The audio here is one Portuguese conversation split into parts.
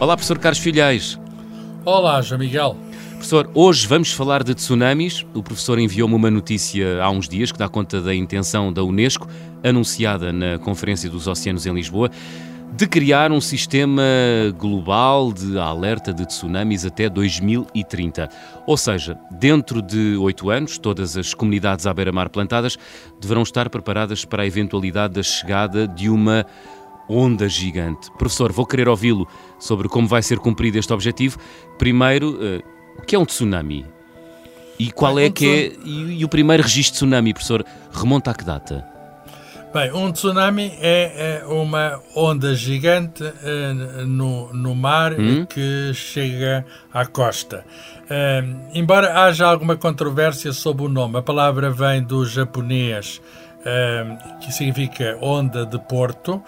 Olá, professor Carlos Filhais. Olá, João Miguel. Professor, hoje vamos falar de tsunamis. O professor enviou-me uma notícia há uns dias que dá conta da intenção da Unesco, anunciada na Conferência dos Oceanos em Lisboa, de criar um sistema global de alerta de tsunamis até 2030. Ou seja, dentro de oito anos, todas as comunidades à beira-mar plantadas deverão estar preparadas para a eventualidade da chegada de uma onda gigante. Professor, vou querer ouvi-lo sobre como vai ser cumprido este objetivo. Primeiro, uh, o que é um tsunami? E qual é um que é e, e, o primeiro registro de tsunami, professor, remonta a que data? Bem, um tsunami é, é uma onda gigante uh, no, no mar hum? que chega à costa. Uh, embora haja alguma controvérsia sobre o nome, a palavra vem do japonês que significa onda de porto, uh,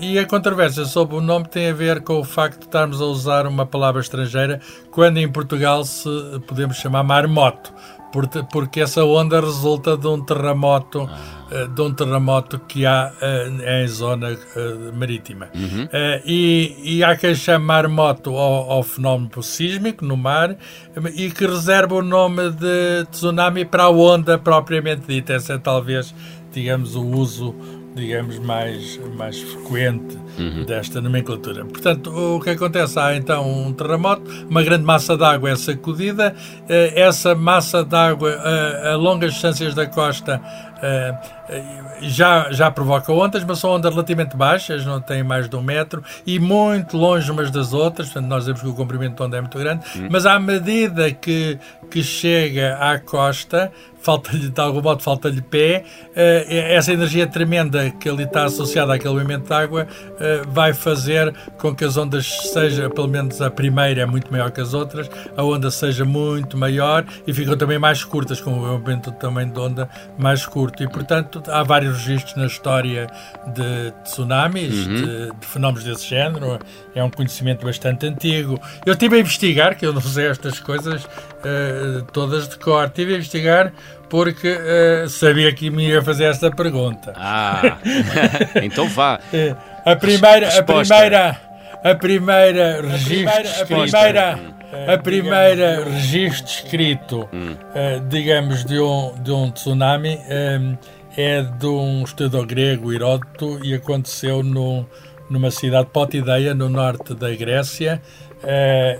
e a controvérsia sobre o nome tem a ver com o facto de estarmos a usar uma palavra estrangeira quando em Portugal se podemos chamar marmoto, porque essa onda resulta de um terremoto, ah. de um terremoto que há uh, em zona marítima. Uhum. Uh, e, e, há quem chame marmoto ao, ao, fenómeno sísmico no mar e que reserva o nome de tsunami para a onda propriamente dita. Essa é talvez digamos, o uso digamos, mais, mais frequente uhum. desta nomenclatura. Portanto, o que acontece? Há então um terremoto, uma grande massa d'água é sacudida, eh, essa massa d'água a, a longas distâncias da costa eh, já, já provoca ondas, mas são ondas relativamente baixas, não têm mais de um metro, e muito longe umas das outras, portanto nós vemos que o comprimento da onda é muito grande, uhum. mas à medida que, que chega à costa, falta-lhe, de algum modo, falta-lhe pé, uh, essa energia tremenda que ali está associada àquele movimento de água uh, vai fazer com que as ondas seja, pelo menos a primeira é muito maior que as outras, a onda seja muito maior e ficam também mais curtas, com o aumento do tamanho da onda mais curto. E, portanto, há vários registros na história de tsunamis, uhum. de, de, fenómenos desse género, é um conhecimento bastante antigo. Eu estive a investigar, que eu não sei estas coisas uh, todas de cor, estive a investigar porque uh, sabia que me ia fazer esta pergunta. Ah, então vá. a primeira, a primeira, a primeira registro, a primeira, a primeira registro escrito, hum. uh, digamos, de um, de um tsunami um, é de um estudador grego, Heródoto, e aconteceu no, numa cidade Potideia, no norte da Grécia,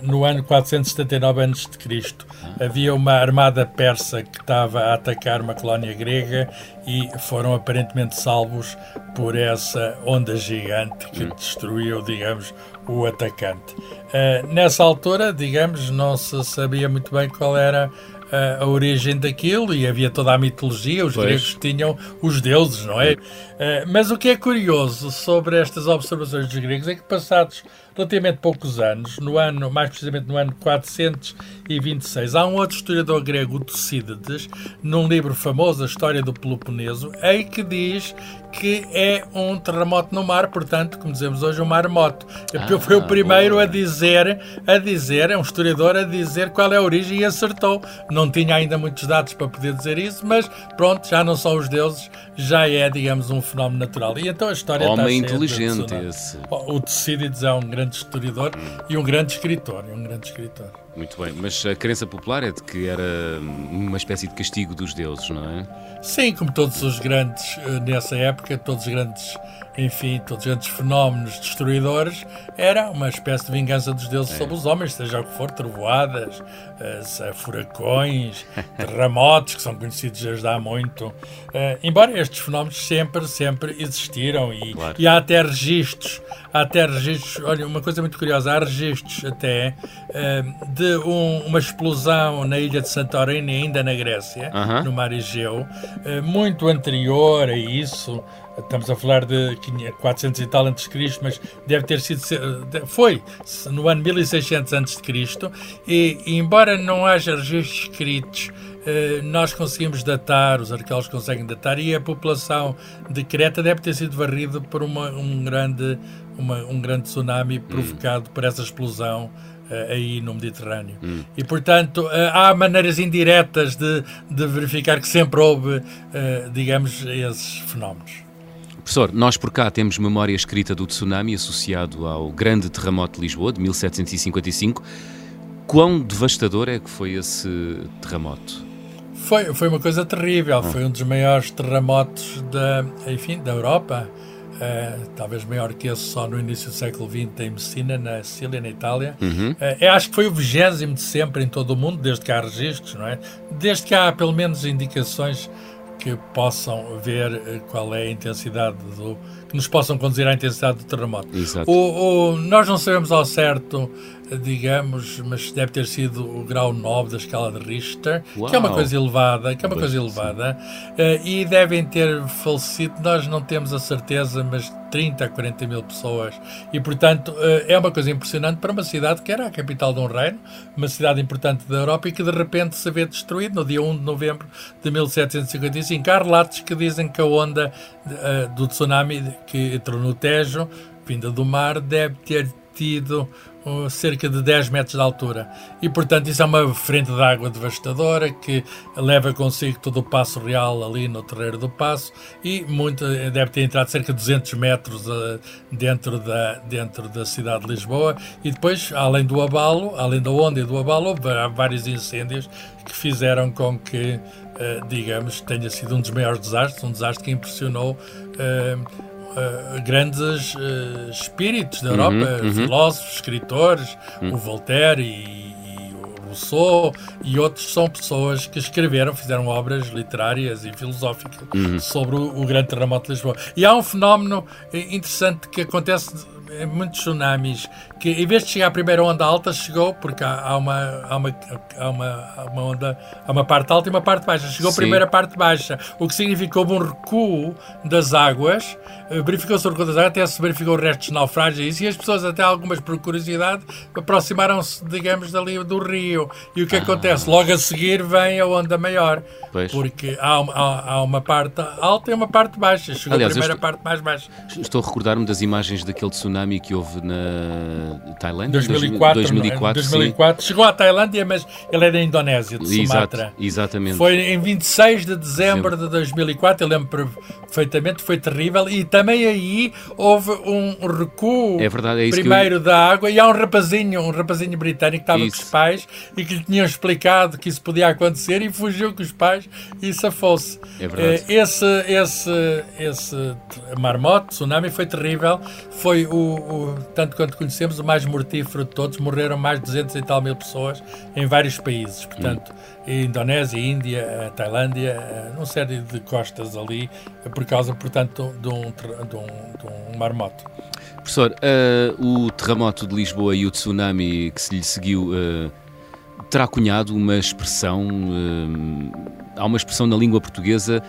no ano 479 a.C. Havia uma armada persa que estava a atacar uma colónia grega e foram aparentemente salvos por essa onda gigante que hum. destruiu, digamos, o atacante. Uh, nessa altura, digamos, não se sabia muito bem qual era a, origem daquilo e havia toda a mitologia, os pois. gregos tinham os deuses, não é? Uh, mas o que é curioso sobre estas observações dos gregos é que passados relativamente poucos anos, no ano, mais precisamente no ano 426, há um outro historiador grego, Tucídides, num livro famoso, A História do Peloponeso, em que diz que é um terremoto no mar, portanto, como dizemos hoje, um maremoto. Ah, Foi o primeiro boa. a dizer, a dizer, é um historiador a dizer qual é a origem e acertou. Não tinha ainda muitos dados para poder dizer isso, mas pronto, já não são os deuses, já é, digamos, um fenómeno natural. E então a história Homem está inteligente esse. O Tucídides é um grande historiador hum. e um grande escritor, um grande escritor. Muito bem, mas a crença popular é de que era uma espécie de castigo dos deuses, não é? Sim, como todos os grandes, eh, nessa época, todos os grandes, enfim, todos os grandes fenómenos destruidores, era uma espécie de vingança dos deuses é. sobre os homens, seja o que for, trovoadas, uh, furacões, terremotos, que são conhecidos desde há muito. Uh, embora estes fenómenos sempre, sempre existiram e, claro. e há até registros, há até registros, olha, uma coisa muito curiosa, há registros até uh, de um, uma explosão na ilha de Santorini, ainda na Grécia, -huh. no mar Egeu, muito anterior a isso, estamos a falar de 400 e tal antes de Cristo, mas deve ter sido foi no ano 1600 antes de Cristo e embora não haja registros escritos eh, nós conseguimos datar, os arqueólogos conseguem datar, e a população de Creta deve ter sido varrida por uma, um, grande, uma, um grande tsunami provocado hum. por essa explosão uh, aí no Mediterrâneo. Hum. E, portanto, uh, há maneiras indiretas de, de verificar que sempre houve, digamos, esses fenómenos. Professor, nós por cá temos memória escrita do tsunami associado ao grande terremoto de Lisboa, de 1755. Quão devastador é que foi esse terremoto? Foi, foi uma coisa terrível, ah. foi um dos maiores terremotos da, enfim, da Europa. Uh, talvez maior que esse só no início do século XX em Messina, na Sicília, na Itália. Uhum. Uh, acho que foi o vigésimo de sempre em todo o mundo, desde que há registros, não é? Desde que há pelo menos indicações que possam ver eh, qual é a intensidade do. que nos possam conduzir à intensidade do terremoto. Exato. O, o, nós não sabemos ao certo digamos, mas deve ter sido o grau 9 da escala de Richter, Uau. que é uma coisa elevada, que é uma coisa elevada, uh, e devem ter falecido, nós não temos a certeza, mas 30 a 40 mil pessoas, e portanto uh, é uma coisa impressionante para uma cidade que era a capital de um reino, uma cidade importante da Europa e que de repente se vê destruída no dia 1 de novembro de 1755. Há relatos que dizem que a onda uh, do tsunami que entrou no Tejo, vinda do mar, deve ter tido cerca de 10 metros de altura. E, portanto, isso é uma frente de água devastadora que leva consigo todo o Passo Real ali no Terreiro do Passo e muito, deve ter entrado cerca de 200 metros uh, dentro, da, dentro da cidade de Lisboa. E depois, além do abalo, além da onda e do abalo, houve vários incêndios que fizeram com que, uh, digamos, tenha sido um dos maiores desastres, um desastre que impressionou. Uh, uh, grandes uh, espíritos da Europa, uhum, uhum. filósofos, escritores, uhum. o Voltaire e, e, o Rousseau e outros são pessoas que escreveram, fizeram obras literárias e filosóficas uhum. sobre o, o, grande terremoto de Lisboa. E há um fenómeno interessante que acontece muitos tsunamis que em vez de chegar à primeira onda alta, chegou, porque há, há, uma, há, uma, há, uma, uma onda, há uma parte alta e uma parte baixa. Chegou Sim. a primeira parte baixa, o que significou um recuo das águas, eh, verificou-se o recuo das águas, até se verificou o resto dos naufrágios e as pessoas, até algumas por curiosidade, aproximaram-se, digamos, dali do rio. E o que ah. acontece? Logo a seguir vem a onda maior, pois. porque há, há, há, uma parte alta e uma parte baixa. Chegou Aliás, a primeira estou, parte mais baixa. Estou a recordar-me das imagens daquele tsunami que houve na Tailândia? 2004. 2004, 2004. Chegou à Tailândia, mas ele é da Indonésia, de Sumatra. Exato, exatamente. Foi em 26 de dezembro de 2004, eu lembro perfeitamente, foi terrível. E também aí houve um recuo é verdade, é primeiro eu... da água. E há um rapazinho, um rapazinho britânico que estava isso. com os pais e que lhe tinham explicado que isso podia acontecer e fugiu com os pais e safou-se. É verdade. Eh, esse, esse, esse marmote, tsunami, foi terrível. Foi o, o tanto quanto conhecemos, o mais mortífero de todos. Morreram mais de 200 e tal mil pessoas em vários países. Portanto, hum. Indonésia, Índia, Tailândia, numa série de costas ali, por causa, portanto, de um, de um, de um marmoto. Professor, uh, o terremoto de Lisboa e o tsunami que se lhe seguiu uh, terá cunhado uma expressão, uh, há uma expressão na língua portuguesa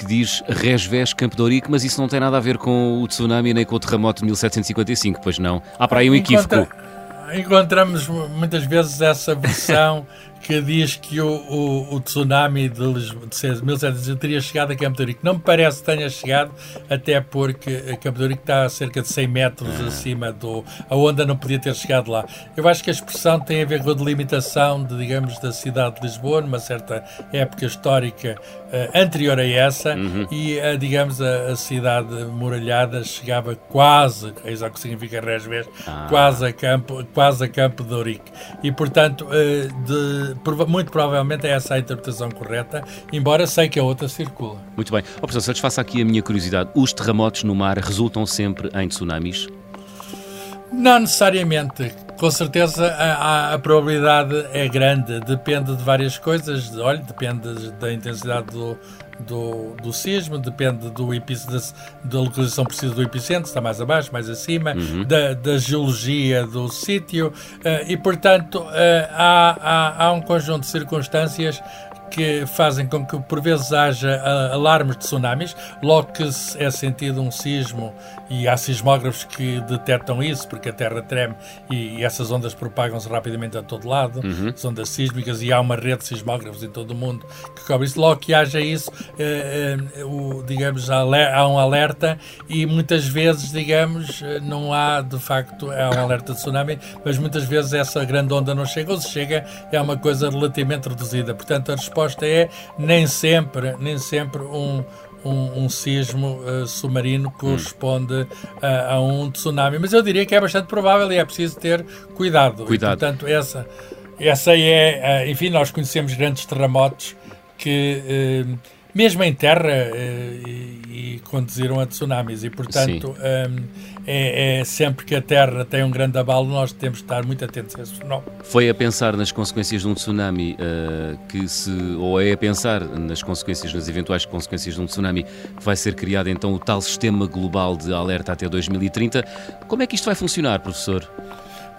que diz Resves Campo de Ourique, mas isso não tem nada a ver com o tsunami nem com o terremoto de 1755, pois não? Há para aí um equívoco. Encontra, encontramos muitas vezes essa versão que diz que o, o, o tsunami de, Lisboa, de 1700 teria chegado a Campo de Rico. Não me parece que tenha chegado, até porque Campo de Rico está a cerca de 100 metros ah. acima do... A onda não podia ter chegado lá. Eu acho que a expressão tem a ver com a delimitação, de, digamos, da cidade de Lisboa, numa certa época histórica uh, anterior a essa, uhum. e, uh, digamos, a, a, cidade muralhada chegava quase, é isso que significa Resves, ah. quase, a campo, quase a Campo de Ourique. E, portanto, uh, de muito provavelmente é essa a interpretação correta, embora sei que a outra circula. Muito bem. Oh, professor, satisfaça aqui a minha curiosidade. Os terremotos no mar resultam sempre em tsunamis? Não necessariamente. Com certeza a, a, a, probabilidade é grande, depende de várias coisas. Olha, depende da intensidade do, do, do sismo, depende do da localização precisa do epicentro, está mais abaixo, mais acima, uhum. da, da, geologia do sítio, uh, e portanto uh, há, há, há um conjunto de circunstâncias que fazem com que por vezes haja uh, alarmes de tsunamis, logo que é sentido um sismo e há sismógrafos que detectam isso, porque a Terra treme e, essas ondas propagam-se rapidamente a todo lado, uhum. as ondas sísmicas, e há uma rede de sismógrafos em todo o mundo que cobre isso. Logo que haja isso, o, digamos, há um alerta e muitas vezes, digamos, não há de facto há um alerta de tsunami, mas muitas vezes essa grande onda não chega, ou se chega é uma coisa relativamente reduzida. Portanto, a resposta é nem sempre, nem sempre um, um, um sismo uh, submarino corresponde hum. a, a, um tsunami. Mas eu diria que é bastante provável e é preciso ter cuidado. Cuidado. E, portanto, essa, essa é. Uh, enfim, nós conhecemos grandes terremotos que. Uh, mesmo em terra e, e, conduziram a tsunamis e portanto um, é, é, sempre que a terra tem um grande abalo nós temos de estar muito atentos a esse fenómeno. Foi a pensar nas consequências de um tsunami uh, que se ou é a pensar nas consequências nas eventuais consequências de um tsunami que vai ser criado então o tal sistema global de alerta até 2030. Como é que isto vai funcionar, professor?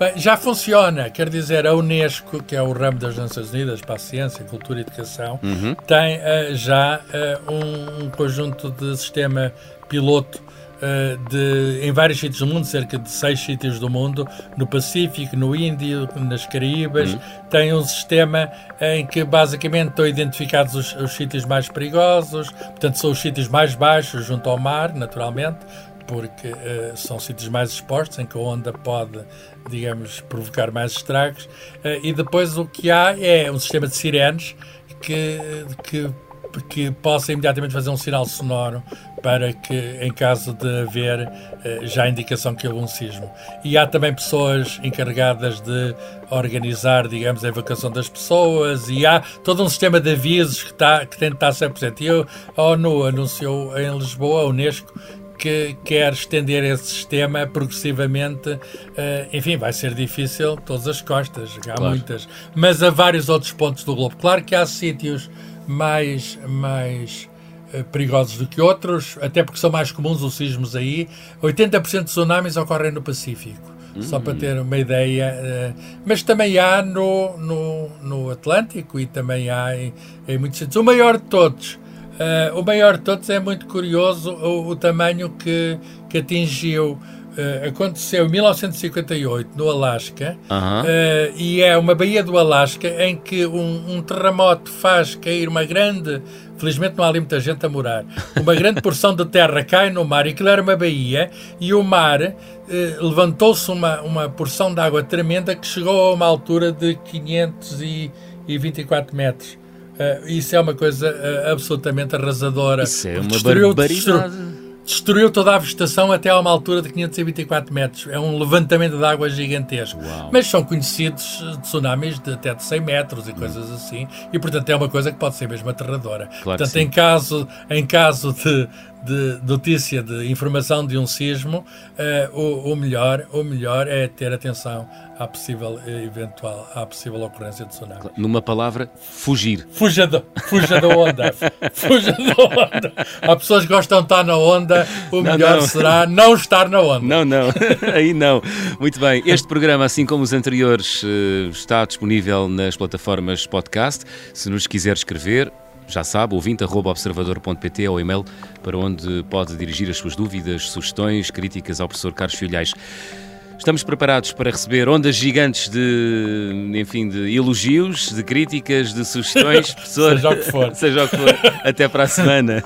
Bem, já funciona, quer dizer, a Unesco, que é o ramo das Nações Unidas para a Ciência, Cultura e Educação, uhum. tem uh, já uh, um, um, conjunto de sistema piloto uh, de, em vários sítios do mundo, cerca de seis sítios do mundo, no Pacífico, no Índio, nas Caraíbas, uhum. tem um sistema em que basicamente estão identificados os, os sítios mais perigosos, portanto são os sítios mais baixos junto ao mar, naturalmente, porque uh, são sítios mais expostos em que a onda pode, digamos, provocar mais estragos. Uh, e depois o que há é um sistema de sirenes que, que, que possa imediatamente fazer um sinal sonoro para que, em caso de haver uh, já indicação que houve um sismo. E há também pessoas encarregadas de organizar, digamos, a evacuação das pessoas e há todo um sistema de avisos que, está, que tem de estar sempre presente. E a ONU anunciou em Lisboa, a Unesco, que quer estender esse sistema progressivamente. Uh, enfim, vai ser difícil todas as costas, há claro. muitas, mas há vários outros pontos do globo. Claro que há sítios mais, mais uh, perigosos do que outros, até porque são mais comuns os sismos aí. 80% dos tsunamis ocorrem no Pacífico. Só para ter uma ideia, uh, mas também há no, no, no Atlântico e também há em, em muitos sítios. O maior de todos Uh, o maior de todos é muito curioso o, o tamanho que, que atingiu. Uh, aconteceu em 1958 no Alasca uh, e é uma baía do Alasca em que um, um, terremoto faz cair uma grande, felizmente não há ali muita gente a morar, uma grande porção de terra cai no mar e aquilo era uma baía e o mar levantou-se uma, uma porção de água tremenda que chegou a uma altura de 524 metros. Uh, isso é uma coisa uh, absolutamente arrasadora. Isso é uma destruiu, barbaridade. Destruiu, toda a vegetação até a uma altura de 524 metros. É um levantamento de água gigantesco. Uau. Mas são conhecidos tsunamis de até de 100 metros e coisas hum. assim. E, portanto, é uma coisa que pode ser mesmo aterradora. Claro portanto, em caso, em caso de, de notícia, de informação de um sismo, o, o, melhor, o melhor é ter atenção à possível eh, eventual, à possível ocorrência de tsunami. Numa palavra, fugir. Fuja, do, fuja da onda. fuja da onda. Há pessoas que gostam de estar na onda, o não, melhor não. será não estar na onda. Não, não, aí não. Muito bem, este programa, assim como os anteriores, eh, está disponível nas plataformas podcast. Se nos quiser escrever, já sabe, ouvinte.observador.pt é o e-mail para onde pode dirigir as suas dúvidas, sugestões, críticas ao professor Carlos Filhais. Estamos preparados para receber ondas gigantes de, enfim, de elogios, de críticas, de sugestões. Professor, seja o que for. seja o que for. Até para a semana.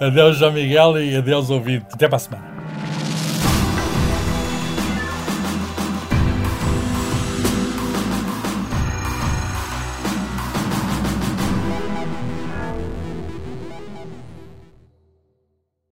Adeus, João Miguel, e adeus, ouvinte. Até para a semana.